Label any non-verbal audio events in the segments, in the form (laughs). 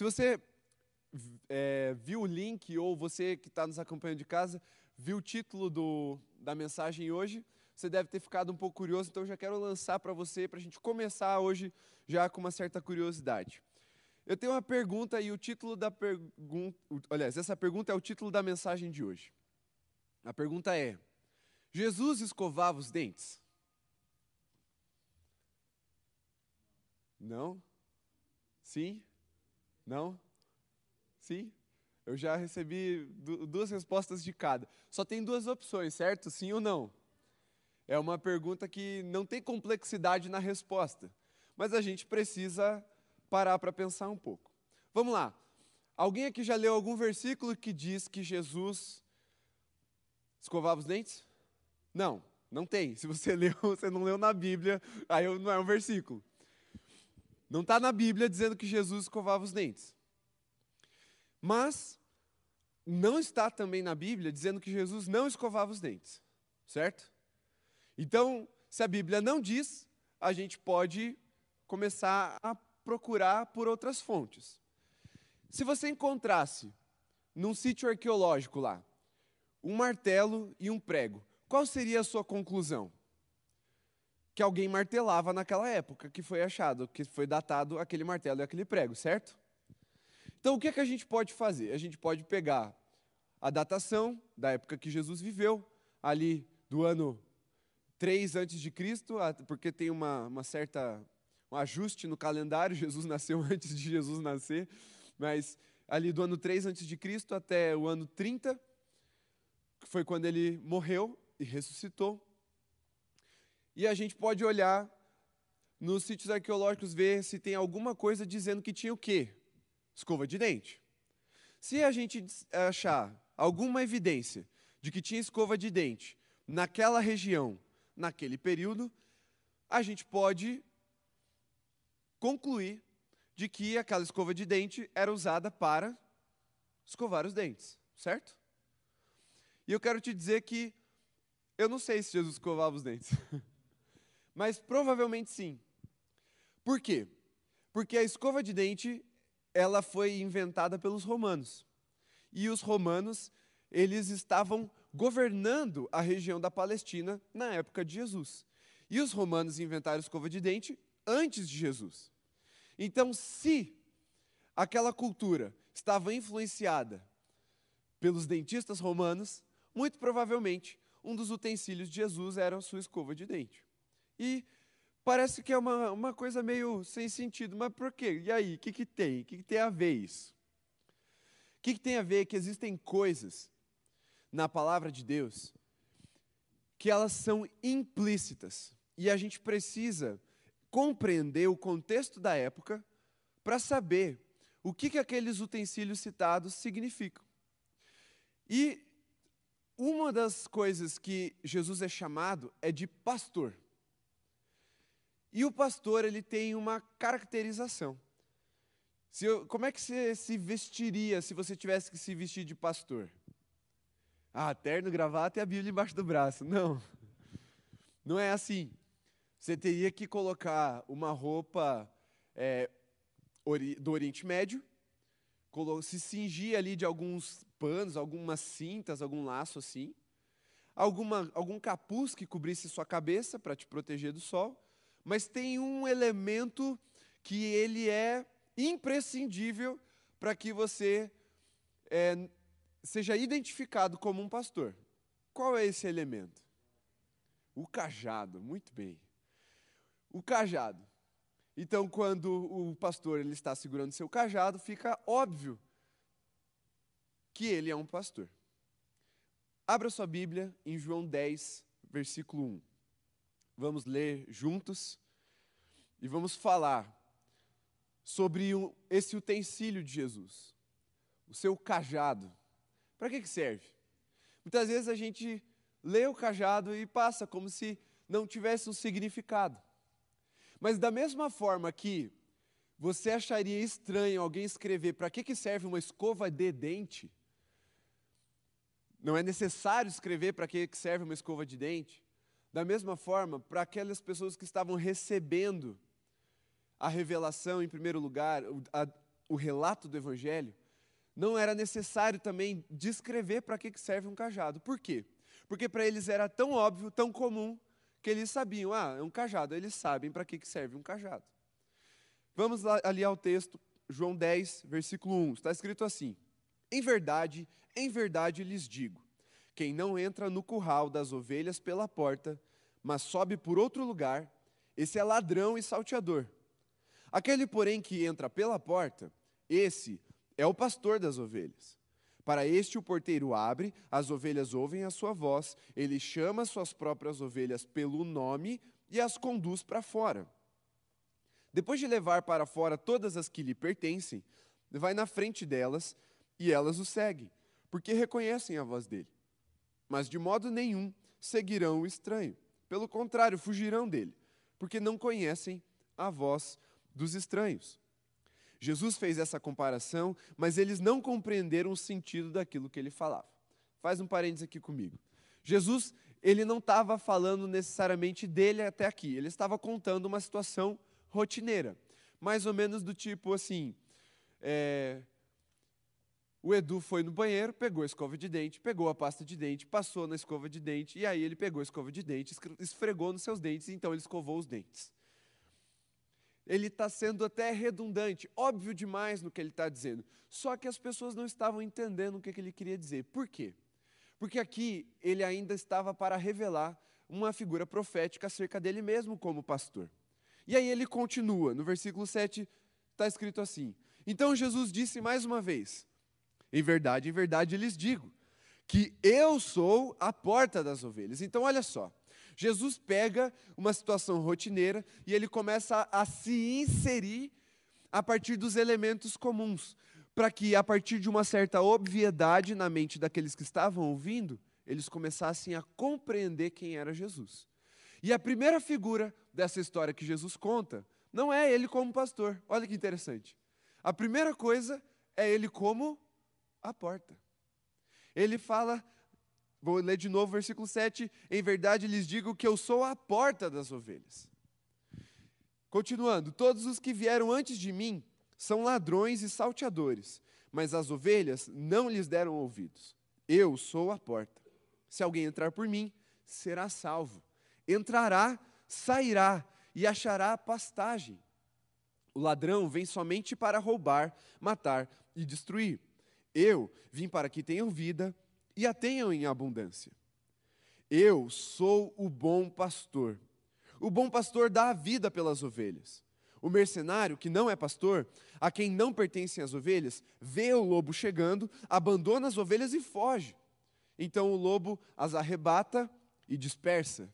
Se você é, viu o link ou você que está nos acompanhando de casa viu o título do, da mensagem hoje, você deve ter ficado um pouco curioso, então eu já quero lançar para você, para a gente começar hoje já com uma certa curiosidade. Eu tenho uma pergunta e o título da pergunta. Aliás, essa pergunta é o título da mensagem de hoje. A pergunta é: Jesus escovava os dentes? Não? Sim? Não? Sim? Eu já recebi duas respostas de cada. Só tem duas opções, certo? Sim ou não? É uma pergunta que não tem complexidade na resposta, mas a gente precisa parar para pensar um pouco. Vamos lá. Alguém aqui já leu algum versículo que diz que Jesus escovava os dentes? Não, não tem. Se você (laughs) leu, você não leu na Bíblia, aí não é um versículo. Não está na Bíblia dizendo que Jesus escovava os dentes. Mas não está também na Bíblia dizendo que Jesus não escovava os dentes, certo? Então, se a Bíblia não diz, a gente pode começar a procurar por outras fontes. Se você encontrasse num sítio arqueológico lá um martelo e um prego, qual seria a sua conclusão? Que alguém martelava naquela época que foi achado, que foi datado aquele martelo e aquele prego, certo? Então, o que, é que a gente pode fazer? A gente pode pegar a datação da época que Jesus viveu, ali do ano 3 antes de Cristo, porque tem uma, uma certa um ajuste no calendário, (laughs) Jesus nasceu antes de Jesus nascer, mas ali do ano 3 antes de Cristo até o ano 30, que foi quando ele morreu e ressuscitou. E a gente pode olhar nos sítios arqueológicos ver se tem alguma coisa dizendo que tinha o quê? escova de dente. Se a gente achar alguma evidência de que tinha escova de dente naquela região, naquele período, a gente pode concluir de que aquela escova de dente era usada para escovar os dentes, certo? E eu quero te dizer que eu não sei se Jesus escovava os dentes, (laughs) mas provavelmente sim. Por quê? Porque a escova de dente ela foi inventada pelos romanos. E os romanos, eles estavam governando a região da Palestina na época de Jesus. E os romanos inventaram escova de dente antes de Jesus. Então, se aquela cultura estava influenciada pelos dentistas romanos, muito provavelmente um dos utensílios de Jesus era a sua escova de dente. E Parece que é uma, uma coisa meio sem sentido, mas por quê? E aí, o que, que tem? O que, que tem a ver isso? O que, que tem a ver que existem coisas na palavra de Deus que elas são implícitas e a gente precisa compreender o contexto da época para saber o que, que aqueles utensílios citados significam. E uma das coisas que Jesus é chamado é de pastor. E o pastor, ele tem uma caracterização. Eu, como é que você se vestiria se você tivesse que se vestir de pastor? Ah, terno, gravata e a Bíblia embaixo do braço. Não. Não é assim. Você teria que colocar uma roupa é, do Oriente Médio, se cingir ali de alguns panos, algumas cintas, algum laço assim, alguma, algum capuz que cobrisse sua cabeça para te proteger do sol, mas tem um elemento que ele é imprescindível para que você é, seja identificado como um pastor. Qual é esse elemento? O cajado, muito bem. O cajado. Então, quando o pastor ele está segurando seu cajado, fica óbvio que ele é um pastor. Abra sua Bíblia em João 10, versículo 1. Vamos ler juntos e vamos falar sobre esse utensílio de Jesus, o seu cajado. Para que, que serve? Muitas vezes a gente lê o cajado e passa como se não tivesse um significado. Mas da mesma forma que você acharia estranho alguém escrever para que, que serve uma escova de dente, não é necessário escrever para que, que serve uma escova de dente. Da mesma forma, para aquelas pessoas que estavam recebendo a revelação, em primeiro lugar, a, o relato do evangelho, não era necessário também descrever para que serve um cajado. Por quê? Porque para eles era tão óbvio, tão comum, que eles sabiam, ah, é um cajado, eles sabem para que serve um cajado. Vamos lá, ali ao texto, João 10, versículo 1, está escrito assim: Em verdade, em verdade lhes digo, quem não entra no curral das ovelhas pela porta, mas sobe por outro lugar, esse é ladrão e salteador. Aquele, porém, que entra pela porta, esse é o pastor das ovelhas. Para este o porteiro abre, as ovelhas ouvem a sua voz, ele chama suas próprias ovelhas pelo nome e as conduz para fora. Depois de levar para fora todas as que lhe pertencem, vai na frente delas e elas o seguem, porque reconhecem a voz dele. Mas de modo nenhum seguirão o estranho. Pelo contrário, fugirão dele, porque não conhecem a voz dos estranhos. Jesus fez essa comparação, mas eles não compreenderam o sentido daquilo que ele falava. Faz um parênteses aqui comigo. Jesus, ele não estava falando necessariamente dele até aqui, ele estava contando uma situação rotineira, mais ou menos do tipo assim: é, o Edu foi no banheiro, pegou a escova de dente, pegou a pasta de dente, passou na escova de dente, e aí ele pegou a escova de dente, esfregou nos seus dentes, e então ele escovou os dentes. Ele está sendo até redundante, óbvio demais no que ele está dizendo. Só que as pessoas não estavam entendendo o que, que ele queria dizer. Por quê? Porque aqui ele ainda estava para revelar uma figura profética acerca dele mesmo como pastor. E aí ele continua, no versículo 7 está escrito assim: Então Jesus disse mais uma vez: em verdade, em verdade lhes digo que eu sou a porta das ovelhas. Então, olha só. Jesus pega uma situação rotineira e ele começa a, a se inserir a partir dos elementos comuns, para que, a partir de uma certa obviedade na mente daqueles que estavam ouvindo, eles começassem a compreender quem era Jesus. E a primeira figura dessa história que Jesus conta não é ele como pastor. Olha que interessante. A primeira coisa é ele como a porta. Ele fala, vou ler de novo o versículo 7, em verdade lhes digo que eu sou a porta das ovelhas. Continuando, todos os que vieram antes de mim são ladrões e salteadores, mas as ovelhas não lhes deram ouvidos. Eu sou a porta. Se alguém entrar por mim, será salvo. Entrará, sairá e achará pastagem. O ladrão vem somente para roubar, matar e destruir. Eu vim para que tenham vida e a tenham em abundância. Eu sou o bom pastor. O bom pastor dá a vida pelas ovelhas. O mercenário, que não é pastor, a quem não pertencem as ovelhas, vê o lobo chegando, abandona as ovelhas e foge. Então o lobo as arrebata e dispersa.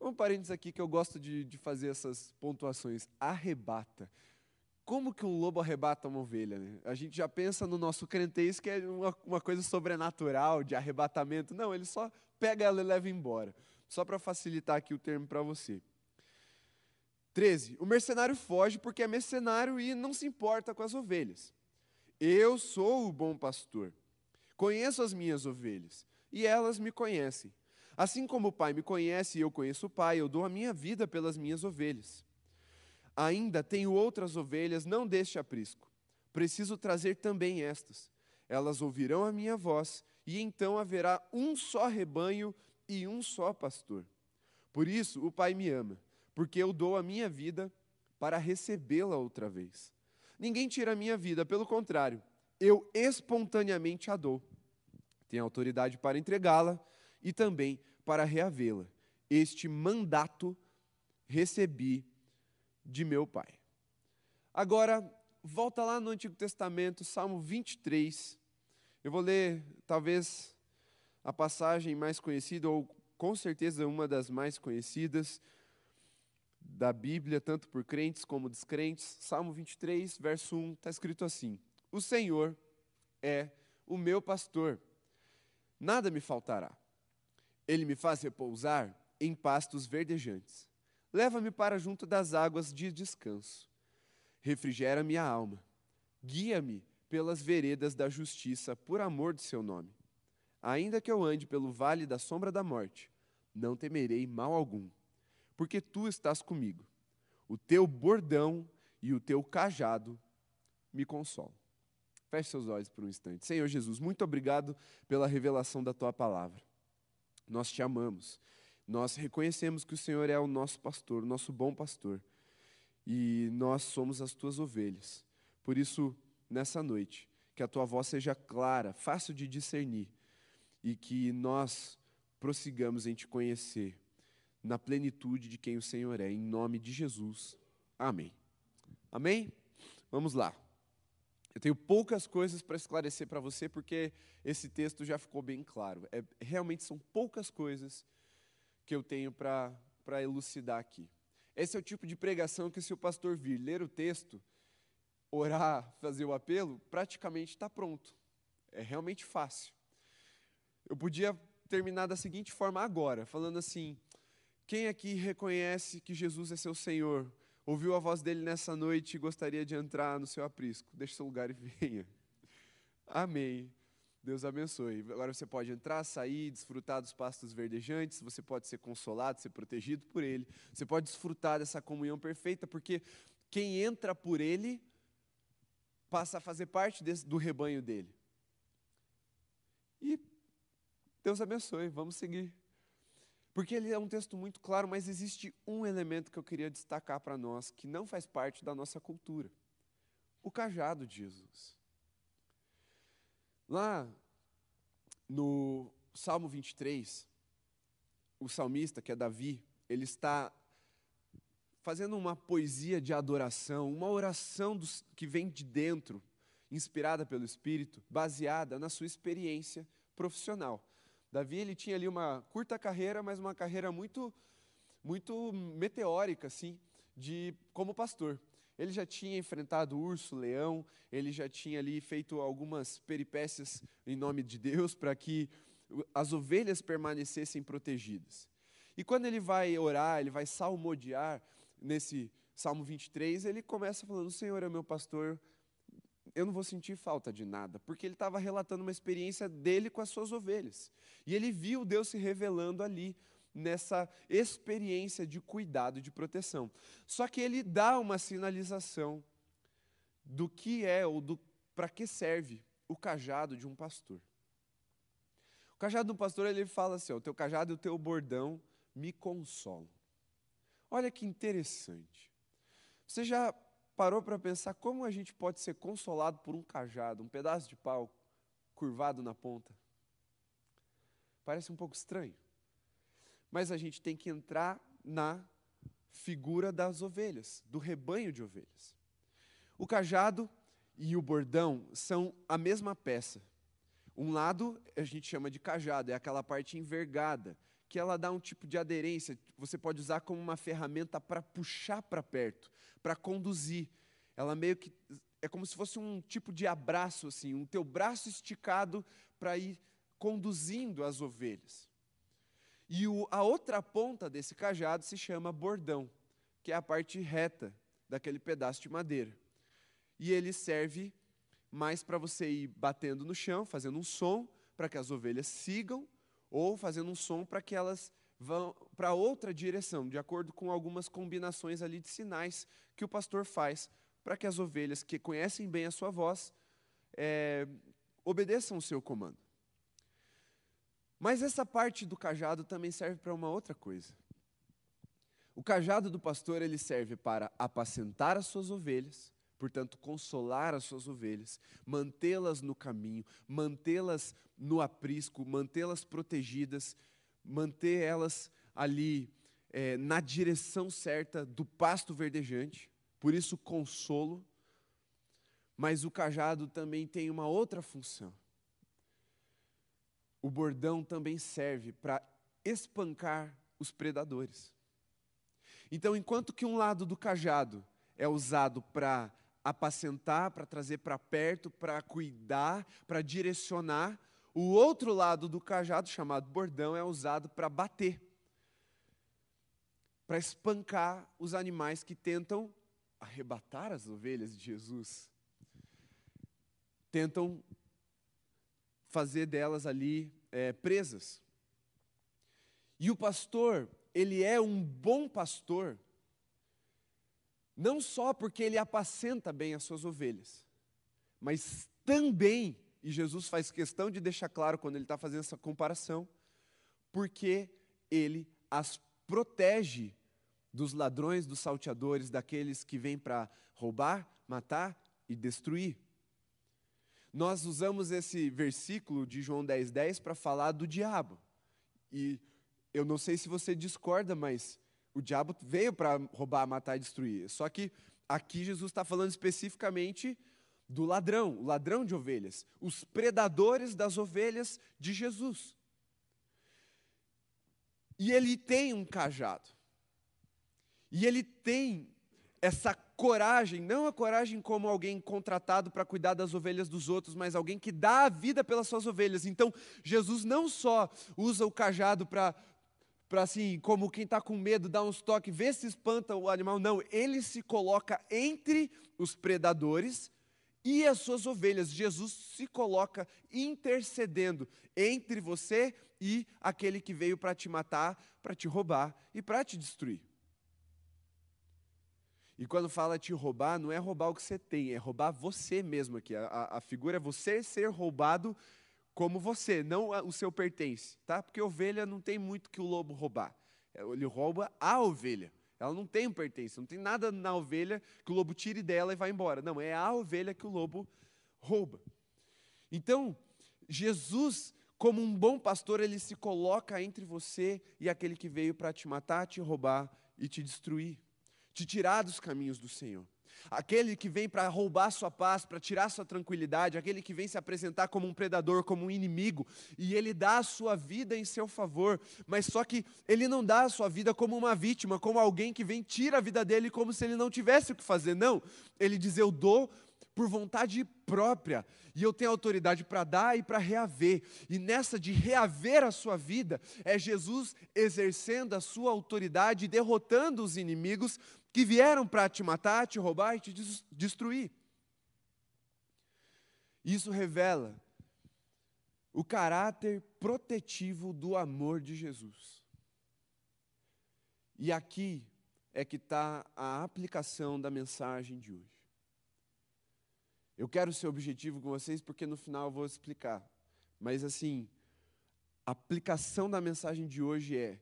Um parênteses aqui que eu gosto de, de fazer essas pontuações. Arrebata. Como que um lobo arrebata uma ovelha? Né? A gente já pensa no nosso crentez que é uma, uma coisa sobrenatural, de arrebatamento. Não, ele só pega ela e leva embora. Só para facilitar aqui o termo para você. 13. O mercenário foge porque é mercenário e não se importa com as ovelhas. Eu sou o bom pastor. Conheço as minhas ovelhas e elas me conhecem. Assim como o Pai me conhece e eu conheço o Pai, eu dou a minha vida pelas minhas ovelhas. Ainda tenho outras ovelhas, não deste aprisco. Preciso trazer também estas. Elas ouvirão a minha voz, e então haverá um só rebanho e um só pastor. Por isso o Pai me ama, porque eu dou a minha vida para recebê-la outra vez. Ninguém tira a minha vida, pelo contrário, eu espontaneamente a dou. Tenho autoridade para entregá-la e também para reavê-la. Este mandato recebi de meu pai. Agora, volta lá no Antigo Testamento, Salmo 23. Eu vou ler, talvez, a passagem mais conhecida, ou com certeza uma das mais conhecidas da Bíblia, tanto por crentes como descrentes. Salmo 23, verso 1, está escrito assim: O Senhor é o meu pastor, nada me faltará. Ele me faz repousar em pastos verdejantes Leva-me para junto das águas de descanso. Refrigera minha alma. Guia-me pelas veredas da justiça, por amor de seu nome. Ainda que eu ande pelo vale da sombra da morte, não temerei mal algum, porque tu estás comigo. O teu bordão e o teu cajado me consolam. Feche seus olhos por um instante. Senhor Jesus, muito obrigado pela revelação da tua palavra. Nós te amamos. Nós reconhecemos que o Senhor é o nosso pastor, o nosso bom pastor. E nós somos as tuas ovelhas. Por isso, nessa noite, que a tua voz seja clara, fácil de discernir e que nós prossigamos em te conhecer na plenitude de quem o Senhor é, em nome de Jesus. Amém. Amém? Vamos lá. Eu tenho poucas coisas para esclarecer para você, porque esse texto já ficou bem claro. É, realmente são poucas coisas que eu tenho para elucidar aqui. Esse é o tipo de pregação que, se o pastor vir ler o texto, orar, fazer o apelo, praticamente está pronto. É realmente fácil. Eu podia terminar da seguinte forma agora, falando assim: quem aqui reconhece que Jesus é seu Senhor? Ouviu a voz dele nessa noite e gostaria de entrar no seu aprisco? Deixe seu lugar e (laughs) venha. Amém. Deus abençoe. Agora você pode entrar, sair, desfrutar dos pastos verdejantes, você pode ser consolado, ser protegido por Ele, você pode desfrutar dessa comunhão perfeita, porque quem entra por Ele passa a fazer parte desse, do rebanho dele. E Deus abençoe, vamos seguir. Porque ele é um texto muito claro, mas existe um elemento que eu queria destacar para nós, que não faz parte da nossa cultura: o cajado de Jesus. Lá no Salmo 23, o salmista, que é Davi, ele está fazendo uma poesia de adoração, uma oração dos, que vem de dentro, inspirada pelo Espírito, baseada na sua experiência profissional. Davi ele tinha ali uma curta carreira, mas uma carreira muito muito meteórica assim, de como pastor. Ele já tinha enfrentado urso, leão, ele já tinha ali feito algumas peripécias em nome de Deus para que as ovelhas permanecessem protegidas. E quando ele vai orar, ele vai salmodiar nesse Salmo 23, ele começa falando: O Senhor é meu pastor, eu não vou sentir falta de nada, porque ele estava relatando uma experiência dele com as suas ovelhas. E ele viu Deus se revelando ali, nessa experiência de cuidado e de proteção. Só que ele dá uma sinalização do que é ou para que serve o cajado de um pastor. O cajado um pastor, ele fala assim: o teu cajado e o teu bordão me consolam. Olha que interessante. Você já parou para pensar como a gente pode ser consolado por um cajado, um pedaço de pau curvado na ponta? Parece um pouco estranho. Mas a gente tem que entrar na figura das ovelhas, do rebanho de ovelhas. O cajado e o bordão são a mesma peça. Um lado a gente chama de cajado, é aquela parte envergada, que ela dá um tipo de aderência, você pode usar como uma ferramenta para puxar para perto, para conduzir. Ela meio que é como se fosse um tipo de abraço assim, um teu braço esticado para ir conduzindo as ovelhas. E o, a outra ponta desse cajado se chama bordão, que é a parte reta daquele pedaço de madeira. E ele serve mais para você ir batendo no chão, fazendo um som para que as ovelhas sigam, ou fazendo um som para que elas vão para outra direção, de acordo com algumas combinações ali de sinais que o pastor faz para que as ovelhas que conhecem bem a sua voz é, obedeçam o seu comando. Mas essa parte do cajado também serve para uma outra coisa. O cajado do pastor ele serve para apacentar as suas ovelhas, portanto, consolar as suas ovelhas, mantê-las no caminho, mantê-las no aprisco, mantê-las protegidas, manter elas ali é, na direção certa do pasto verdejante, por isso consolo. Mas o cajado também tem uma outra função. O bordão também serve para espancar os predadores. Então, enquanto que um lado do cajado é usado para apacentar, para trazer para perto, para cuidar, para direcionar, o outro lado do cajado, chamado bordão, é usado para bater, para espancar os animais que tentam arrebatar as ovelhas de Jesus, tentam fazer delas ali é, presas. E o pastor, ele é um bom pastor, não só porque ele apacenta bem as suas ovelhas, mas também, e Jesus faz questão de deixar claro quando ele está fazendo essa comparação, porque ele as protege dos ladrões, dos salteadores, daqueles que vêm para roubar, matar e destruir. Nós usamos esse versículo de João 10,10 10 para falar do diabo. E eu não sei se você discorda, mas o diabo veio para roubar, matar e destruir. Só que aqui Jesus está falando especificamente do ladrão, o ladrão de ovelhas, os predadores das ovelhas de Jesus. E ele tem um cajado. E ele tem essa coragem, não a coragem como alguém contratado para cuidar das ovelhas dos outros, mas alguém que dá a vida pelas suas ovelhas. Então, Jesus não só usa o cajado para para assim, como quem está com medo, dar uns toques, ver se espanta o animal. Não, ele se coloca entre os predadores e as suas ovelhas. Jesus se coloca intercedendo entre você e aquele que veio para te matar, para te roubar e para te destruir. E quando fala te roubar, não é roubar o que você tem, é roubar você mesmo aqui. A, a figura é você ser roubado como você, não o seu pertence, tá? Porque ovelha não tem muito que o lobo roubar. É, ele rouba a ovelha. Ela não tem um pertence, não tem nada na ovelha que o lobo tire dela e vá embora. Não, é a ovelha que o lobo rouba. Então, Jesus, como um bom pastor, ele se coloca entre você e aquele que veio para te matar, te roubar e te destruir, te tirar dos caminhos do Senhor aquele que vem para roubar sua paz, para tirar sua tranquilidade, aquele que vem se apresentar como um predador, como um inimigo, e ele dá a sua vida em seu favor, mas só que ele não dá a sua vida como uma vítima, como alguém que vem tira a vida dele como se ele não tivesse o que fazer. Não, ele diz: Eu dou por vontade própria, e eu tenho autoridade para dar e para reaver. E nessa de reaver a sua vida, é Jesus exercendo a sua autoridade, derrotando os inimigos que vieram para te matar, te roubar e te destruir. Isso revela o caráter protetivo do amor de Jesus. E aqui é que está a aplicação da mensagem de hoje. Eu quero ser objetivo com vocês porque no final eu vou explicar. Mas assim, a aplicação da mensagem de hoje é: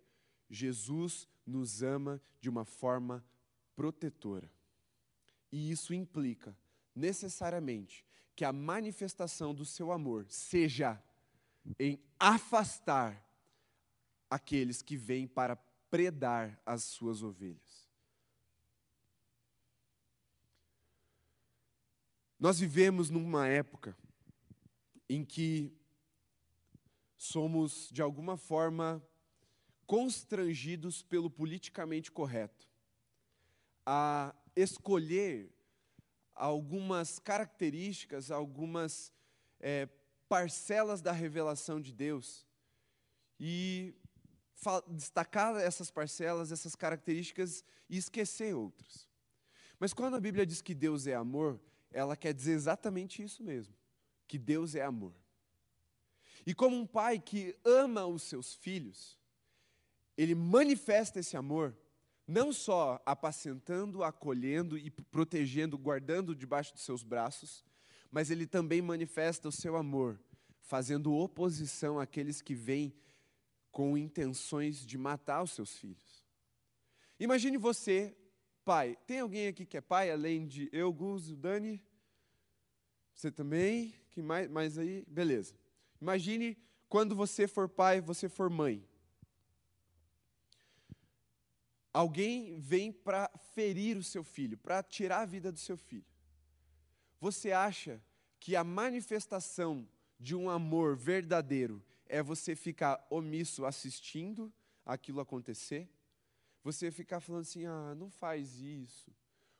Jesus nos ama de uma forma protetora. E isso implica, necessariamente, que a manifestação do seu amor seja em afastar aqueles que vêm para predar as suas ovelhas. Nós vivemos numa época em que somos, de alguma forma, constrangidos pelo politicamente correto a escolher algumas características, algumas é, parcelas da revelação de Deus e destacar essas parcelas, essas características e esquecer outras. Mas quando a Bíblia diz que Deus é amor, ela quer dizer exatamente isso mesmo, que Deus é amor. E como um pai que ama os seus filhos, ele manifesta esse amor não só apacentando, acolhendo e protegendo, guardando debaixo de seus braços, mas ele também manifesta o seu amor, fazendo oposição àqueles que vêm com intenções de matar os seus filhos. Imagine você, pai. Tem alguém aqui que é pai, além de eu, Gus, o Dani? Você também? Que mais, mais aí? Beleza. Imagine quando você for pai, você for mãe alguém vem para ferir o seu filho, para tirar a vida do seu filho. Você acha que a manifestação de um amor verdadeiro é você ficar omisso assistindo aquilo acontecer? Você ficar falando assim, ah, não faz isso.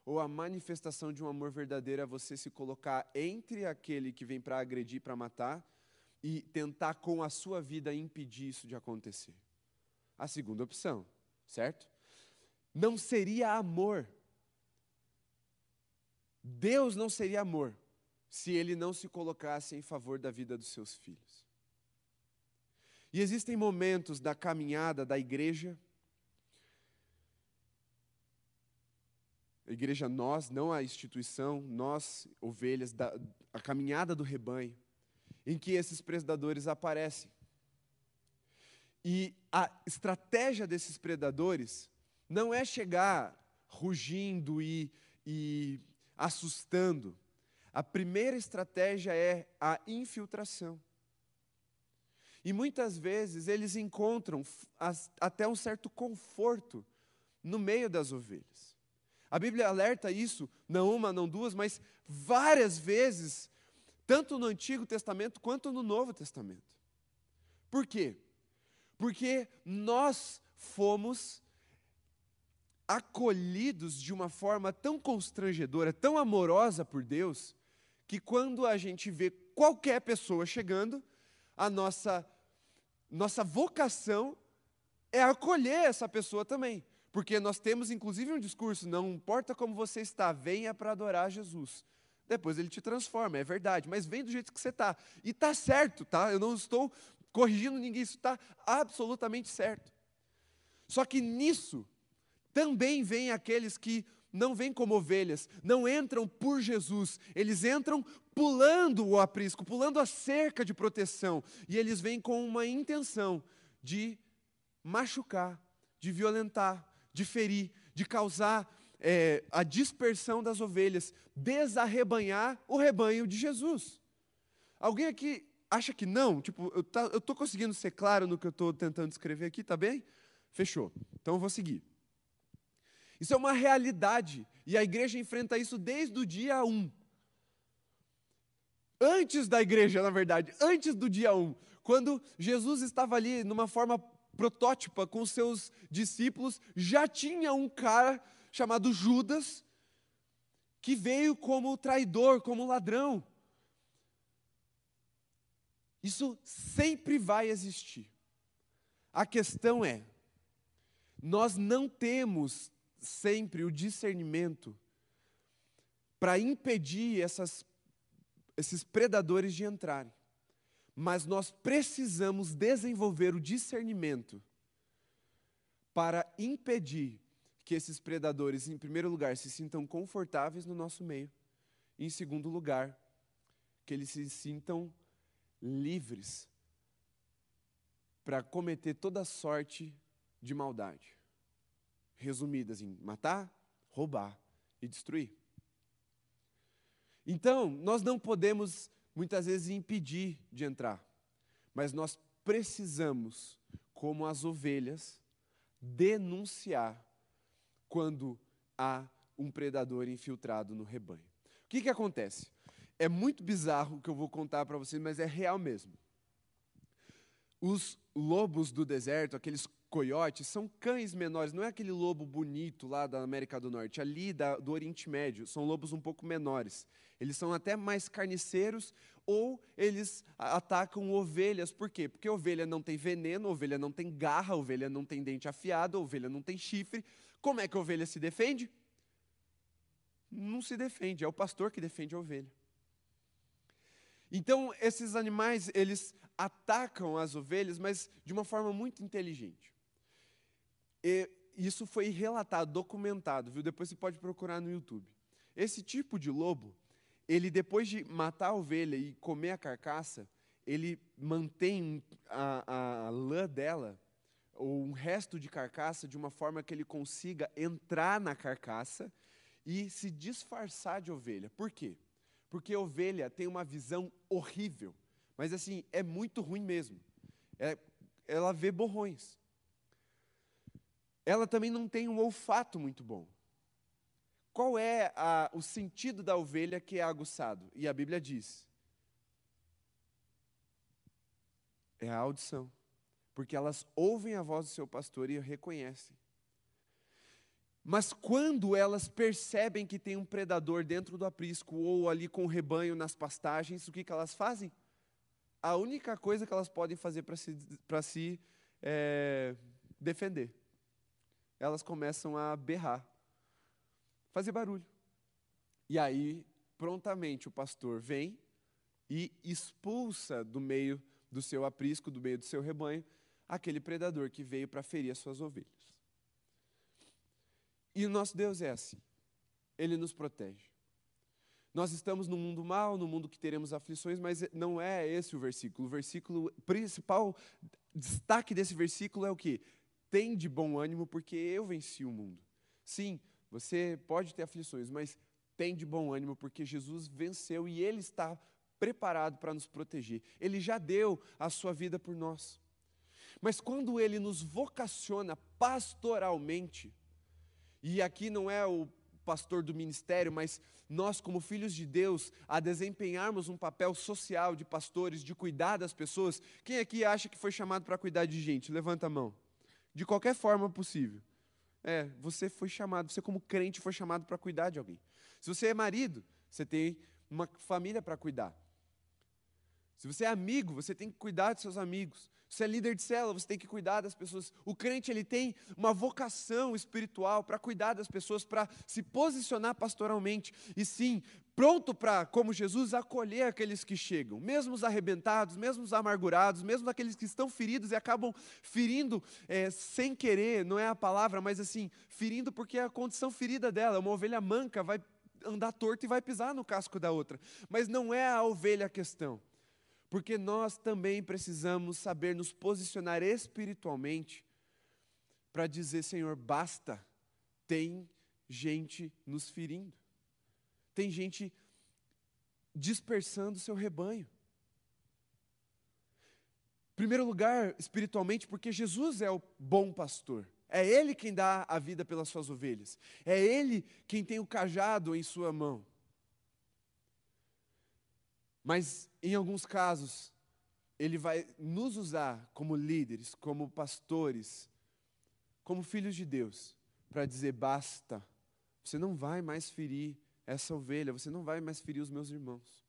Ou a manifestação de um amor verdadeiro é você se colocar entre aquele que vem para agredir, para matar, e tentar com a sua vida impedir isso de acontecer. A segunda opção, certo? Não seria amor. Deus não seria amor se ele não se colocasse em favor da vida dos seus filhos. E existem momentos da caminhada da igreja, a igreja nós, não a instituição, nós, ovelhas, da, a caminhada do rebanho, em que esses predadores aparecem. E a estratégia desses predadores não é chegar rugindo e, e assustando. A primeira estratégia é a infiltração. E muitas vezes eles encontram até um certo conforto no meio das ovelhas. A Bíblia alerta isso, não uma, não duas, mas várias vezes, tanto no Antigo Testamento quanto no Novo Testamento. Por quê? Porque nós fomos acolhidos de uma forma tão constrangedora, tão amorosa por Deus, que quando a gente vê qualquer pessoa chegando, a nossa nossa vocação é acolher essa pessoa também. Porque nós temos inclusive um discurso: não importa como você está, venha para adorar Jesus. Depois ele te transforma, é verdade, mas vem do jeito que você está. E está certo, tá? Eu não estou corrigindo ninguém, isso está absolutamente certo. Só que nisso também vem aqueles que não vêm como ovelhas, não entram por Jesus, eles entram pulando o aprisco, pulando a cerca de proteção, e eles vêm com uma intenção de machucar, de violentar, de ferir, de causar é, a dispersão das ovelhas, desarrebanhar o rebanho de Jesus. Alguém aqui acha que não? Tipo, eu tá, estou conseguindo ser claro no que eu estou tentando escrever aqui, tá bem? Fechou. Então eu vou seguir. Isso é uma realidade, e a igreja enfrenta isso desde o dia 1. Antes da igreja, na verdade, antes do dia 1, quando Jesus estava ali numa forma protótipa com seus discípulos, já tinha um cara chamado Judas, que veio como traidor, como ladrão. Isso sempre vai existir. A questão é, nós não temos sempre o discernimento para impedir essas, esses predadores de entrarem. Mas nós precisamos desenvolver o discernimento para impedir que esses predadores, em primeiro lugar, se sintam confortáveis no nosso meio, e, em segundo lugar, que eles se sintam livres para cometer toda sorte de maldade resumidas em matar, roubar e destruir. Então, nós não podemos muitas vezes impedir de entrar, mas nós precisamos, como as ovelhas, denunciar quando há um predador infiltrado no rebanho. O que, que acontece? É muito bizarro o que eu vou contar para vocês, mas é real mesmo. Os lobos do deserto, aqueles coiotes, são cães menores, não é aquele lobo bonito lá da América do Norte, ali da, do Oriente Médio, são lobos um pouco menores. Eles são até mais carniceiros ou eles atacam ovelhas, por quê? Porque ovelha não tem veneno, ovelha não tem garra, ovelha não tem dente afiado, ovelha não tem chifre. Como é que a ovelha se defende? Não se defende, é o pastor que defende a ovelha. Então, esses animais, eles atacam as ovelhas, mas de uma forma muito inteligente. E isso foi relatado, documentado, viu? Depois você pode procurar no YouTube. Esse tipo de lobo, ele depois de matar a ovelha e comer a carcaça, ele mantém a, a lã dela, ou um resto de carcaça, de uma forma que ele consiga entrar na carcaça e se disfarçar de ovelha. Por quê? Porque a ovelha tem uma visão horrível, mas assim, é muito ruim mesmo. É, ela vê borrões ela também não tem um olfato muito bom. Qual é a, o sentido da ovelha que é aguçado? E a Bíblia diz: é a audição. Porque elas ouvem a voz do seu pastor e reconhecem. Mas quando elas percebem que tem um predador dentro do aprisco ou ali com o rebanho nas pastagens, o que, que elas fazem? A única coisa que elas podem fazer para se, se é, defender elas começam a berrar, fazer barulho. E aí, prontamente, o pastor vem e expulsa do meio do seu aprisco, do meio do seu rebanho, aquele predador que veio para ferir as suas ovelhas. E o nosso Deus é assim. Ele nos protege. Nós estamos no mundo mal, no mundo que teremos aflições, mas não é esse o versículo. O versículo principal destaque desse versículo é o que? Tem de bom ânimo, porque eu venci o mundo. Sim, você pode ter aflições, mas tem de bom ânimo, porque Jesus venceu e Ele está preparado para nos proteger. Ele já deu a sua vida por nós. Mas quando Ele nos vocaciona pastoralmente, e aqui não é o pastor do ministério, mas nós, como filhos de Deus, a desempenharmos um papel social de pastores, de cuidar das pessoas. Quem aqui acha que foi chamado para cuidar de gente? Levanta a mão. De qualquer forma possível. É, você foi chamado, você como crente foi chamado para cuidar de alguém. Se você é marido, você tem uma família para cuidar. Se você é amigo, você tem que cuidar dos seus amigos. Você é líder de célula, você tem que cuidar das pessoas. O crente ele tem uma vocação espiritual para cuidar das pessoas, para se posicionar pastoralmente e sim pronto para, como Jesus, acolher aqueles que chegam, mesmo os arrebentados, mesmo os amargurados, mesmo aqueles que estão feridos e acabam ferindo é, sem querer, não é a palavra, mas assim ferindo porque é a condição ferida dela. Uma ovelha manca vai andar torta e vai pisar no casco da outra, mas não é a ovelha a questão. Porque nós também precisamos saber nos posicionar espiritualmente para dizer: Senhor, basta, tem gente nos ferindo, tem gente dispersando seu rebanho. Em primeiro lugar, espiritualmente, porque Jesus é o bom pastor. É Ele quem dá a vida pelas suas ovelhas. É Ele quem tem o cajado em sua mão. Mas, em alguns casos, Ele vai nos usar como líderes, como pastores, como filhos de Deus, para dizer: basta, você não vai mais ferir essa ovelha, você não vai mais ferir os meus irmãos.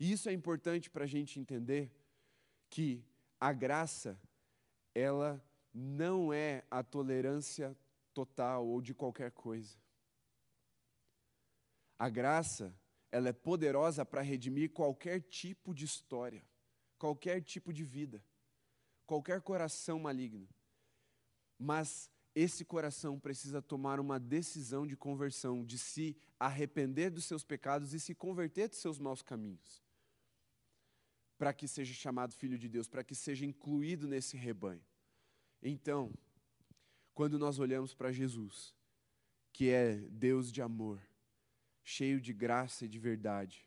E isso é importante para a gente entender que a graça, ela não é a tolerância total ou de qualquer coisa. A graça ela é poderosa para redimir qualquer tipo de história, qualquer tipo de vida, qualquer coração maligno. Mas esse coração precisa tomar uma decisão de conversão, de se arrepender dos seus pecados e se converter dos seus maus caminhos. Para que seja chamado filho de Deus, para que seja incluído nesse rebanho. Então, quando nós olhamos para Jesus, que é Deus de amor, cheio de graça e de verdade.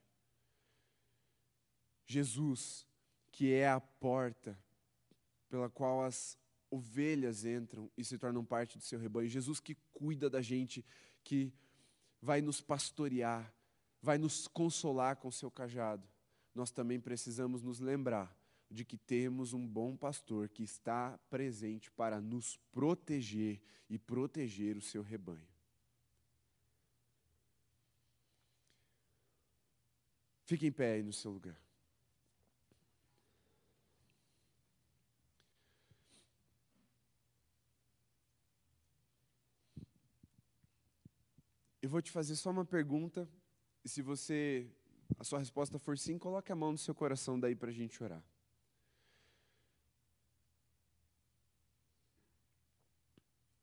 Jesus, que é a porta pela qual as ovelhas entram e se tornam parte do seu rebanho. Jesus que cuida da gente, que vai nos pastorear, vai nos consolar com o seu cajado. Nós também precisamos nos lembrar de que temos um bom pastor que está presente para nos proteger e proteger o seu rebanho. Fique em pé aí no seu lugar. Eu vou te fazer só uma pergunta, e se você, a sua resposta for sim, coloque a mão no seu coração daí para a gente orar.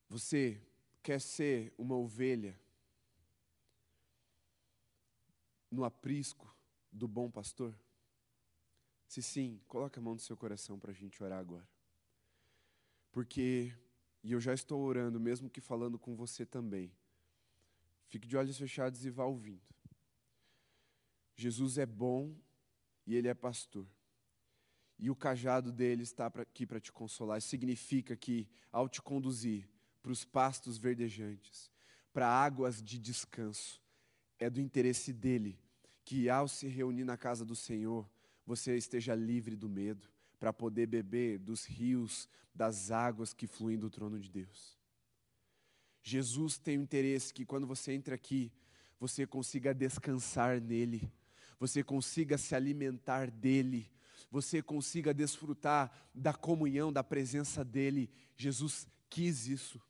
Você quer ser uma ovelha no aprisco do bom pastor? Se sim, coloque a mão no seu coração para a gente orar agora. Porque, e eu já estou orando, mesmo que falando com você também, fique de olhos fechados e vá ouvindo. Jesus é bom e ele é pastor. E o cajado dele está aqui para te consolar. Isso significa que, ao te conduzir para os pastos verdejantes, para águas de descanso, é do interesse dele que ao se reunir na casa do Senhor, você esteja livre do medo, para poder beber dos rios, das águas que fluem do trono de Deus. Jesus tem o interesse que quando você entra aqui, você consiga descansar nele, você consiga se alimentar dele, você consiga desfrutar da comunhão, da presença dele. Jesus quis isso,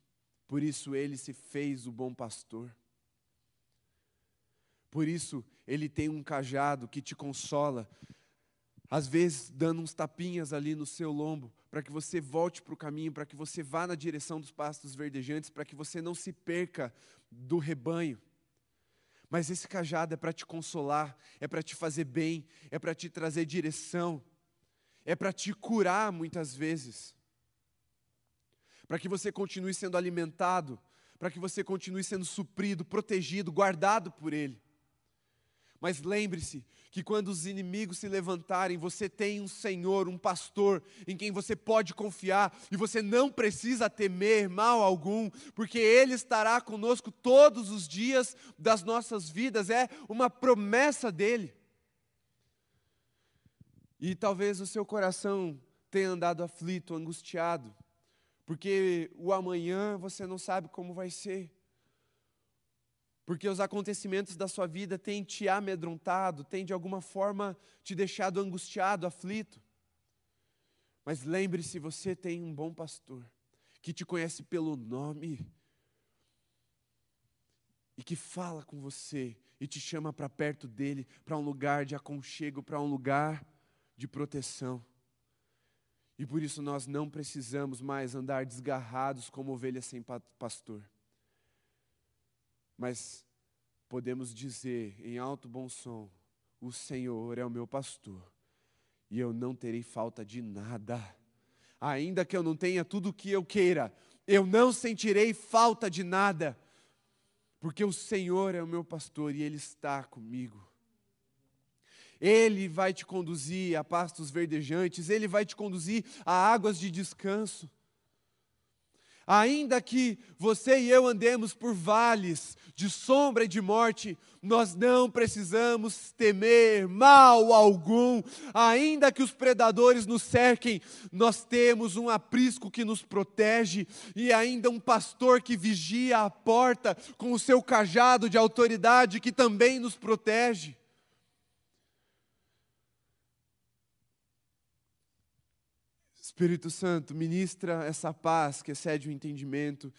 por isso ele se fez o bom pastor. Por isso, ele tem um cajado que te consola, às vezes dando uns tapinhas ali no seu lombo, para que você volte para o caminho, para que você vá na direção dos pastos verdejantes, para que você não se perca do rebanho. Mas esse cajado é para te consolar, é para te fazer bem, é para te trazer direção, é para te curar muitas vezes. Para que você continue sendo alimentado, para que você continue sendo suprido, protegido, guardado por Ele. Mas lembre-se que quando os inimigos se levantarem, você tem um Senhor, um pastor em quem você pode confiar e você não precisa temer mal algum, porque Ele estará conosco todos os dias das nossas vidas, é uma promessa dele. E talvez o seu coração tenha andado aflito, angustiado, porque o amanhã você não sabe como vai ser porque os acontecimentos da sua vida têm te amedrontado, têm de alguma forma te deixado angustiado, aflito. Mas lembre-se, você tem um bom pastor que te conhece pelo nome e que fala com você e te chama para perto dele, para um lugar de aconchego, para um lugar de proteção. E por isso nós não precisamos mais andar desgarrados como ovelhas sem pastor mas podemos dizer em alto bom som: O Senhor é o meu pastor, e eu não terei falta de nada. Ainda que eu não tenha tudo o que eu queira, eu não sentirei falta de nada, porque o Senhor é o meu pastor e Ele está comigo. Ele vai te conduzir a pastos verdejantes, Ele vai te conduzir a águas de descanso. Ainda que você e eu andemos por vales de sombra e de morte, nós não precisamos temer mal algum. Ainda que os predadores nos cerquem, nós temos um aprisco que nos protege e ainda um pastor que vigia a porta com o seu cajado de autoridade que também nos protege. Espírito Santo, ministra essa paz que excede o entendimento,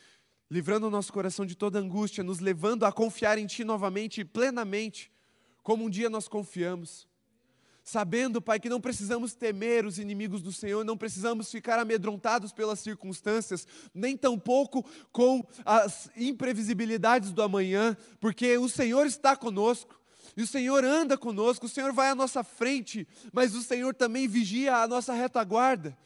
livrando o nosso coração de toda angústia, nos levando a confiar em Ti novamente e plenamente, como um dia nós confiamos. Sabendo, Pai, que não precisamos temer os inimigos do Senhor, não precisamos ficar amedrontados pelas circunstâncias, nem tampouco com as imprevisibilidades do amanhã, porque o Senhor está conosco. E o Senhor anda conosco, o Senhor vai à nossa frente, mas o Senhor também vigia a nossa retaguarda.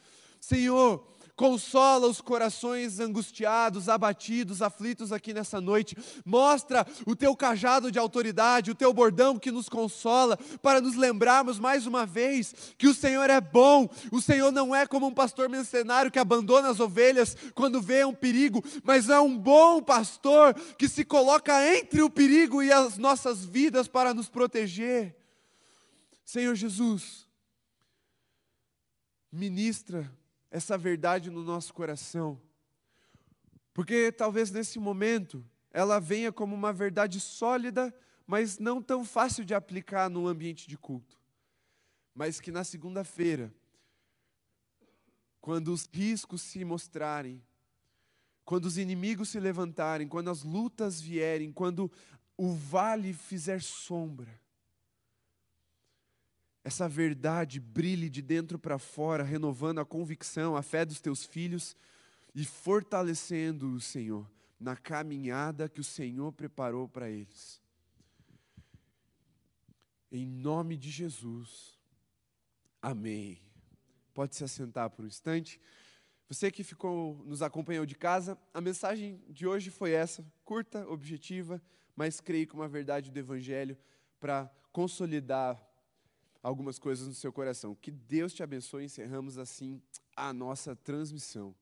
Senhor, consola os corações angustiados, abatidos, aflitos aqui nessa noite. Mostra o teu cajado de autoridade, o teu bordão que nos consola, para nos lembrarmos mais uma vez que o Senhor é bom. O Senhor não é como um pastor mercenário que abandona as ovelhas quando vê um perigo, mas é um bom pastor que se coloca entre o perigo e as nossas vidas para nos proteger. Senhor Jesus, ministra essa verdade no nosso coração. Porque talvez nesse momento ela venha como uma verdade sólida, mas não tão fácil de aplicar no ambiente de culto. Mas que na segunda-feira, quando os riscos se mostrarem, quando os inimigos se levantarem, quando as lutas vierem, quando o vale fizer sombra, essa verdade brilhe de dentro para fora, renovando a convicção, a fé dos teus filhos e fortalecendo o Senhor na caminhada que o Senhor preparou para eles. Em nome de Jesus. Amém. Pode se assentar por um instante. Você que ficou nos acompanhou de casa, a mensagem de hoje foi essa, curta, objetiva, mas creio que uma verdade do evangelho para consolidar algumas coisas no seu coração. Que Deus te abençoe. Encerramos assim a nossa transmissão.